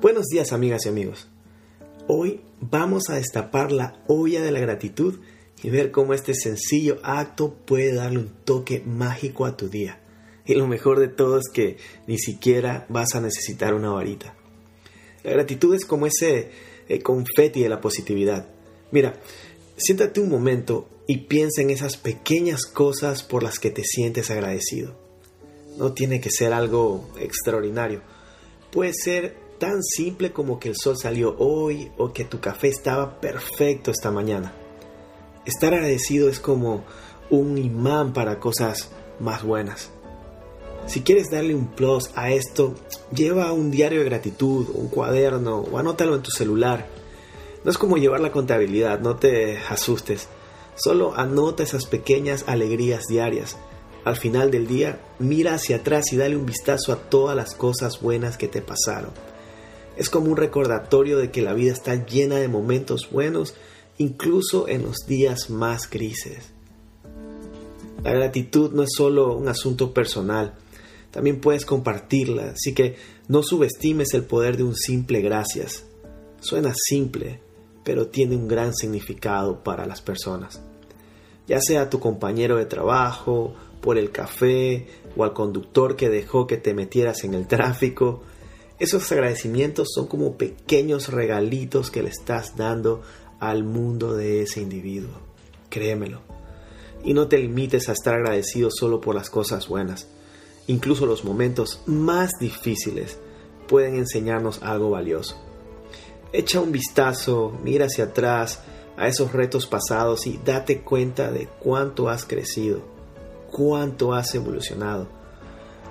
Buenos días amigas y amigos. Hoy vamos a destapar la olla de la gratitud y ver cómo este sencillo acto puede darle un toque mágico a tu día. Y lo mejor de todo es que ni siquiera vas a necesitar una varita. La gratitud es como ese eh, confeti de la positividad. Mira, siéntate un momento y piensa en esas pequeñas cosas por las que te sientes agradecido. No tiene que ser algo extraordinario. Puede ser tan simple como que el sol salió hoy o que tu café estaba perfecto esta mañana. Estar agradecido es como un imán para cosas más buenas. Si quieres darle un plus a esto, lleva un diario de gratitud, un cuaderno o anótalo en tu celular. No es como llevar la contabilidad, no te asustes. Solo anota esas pequeñas alegrías diarias. Al final del día, mira hacia atrás y dale un vistazo a todas las cosas buenas que te pasaron. Es como un recordatorio de que la vida está llena de momentos buenos, incluso en los días más grises. La gratitud no es solo un asunto personal, también puedes compartirla, así que no subestimes el poder de un simple gracias. Suena simple, pero tiene un gran significado para las personas. Ya sea tu compañero de trabajo, por el café o al conductor que dejó que te metieras en el tráfico, esos agradecimientos son como pequeños regalitos que le estás dando al mundo de ese individuo. Créemelo. Y no te limites a estar agradecido solo por las cosas buenas. Incluso los momentos más difíciles pueden enseñarnos algo valioso. Echa un vistazo, mira hacia atrás a esos retos pasados y date cuenta de cuánto has crecido, cuánto has evolucionado.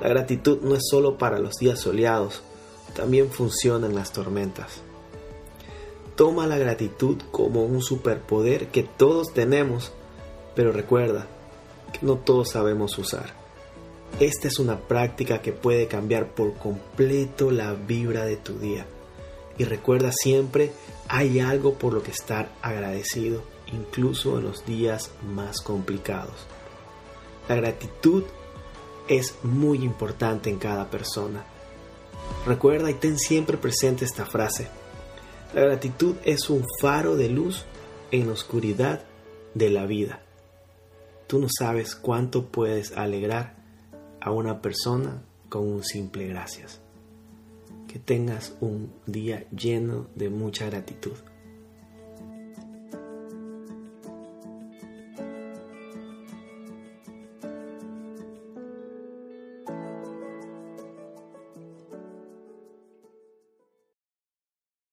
La gratitud no es solo para los días soleados, también funciona en las tormentas. Toma la gratitud como un superpoder que todos tenemos, pero recuerda que no todos sabemos usar. Esta es una práctica que puede cambiar por completo la vibra de tu día. Y recuerda siempre, hay algo por lo que estar agradecido, incluso en los días más complicados. La gratitud es muy importante en cada persona Recuerda y ten siempre presente esta frase. La gratitud es un faro de luz en la oscuridad de la vida. Tú no sabes cuánto puedes alegrar a una persona con un simple gracias. Que tengas un día lleno de mucha gratitud.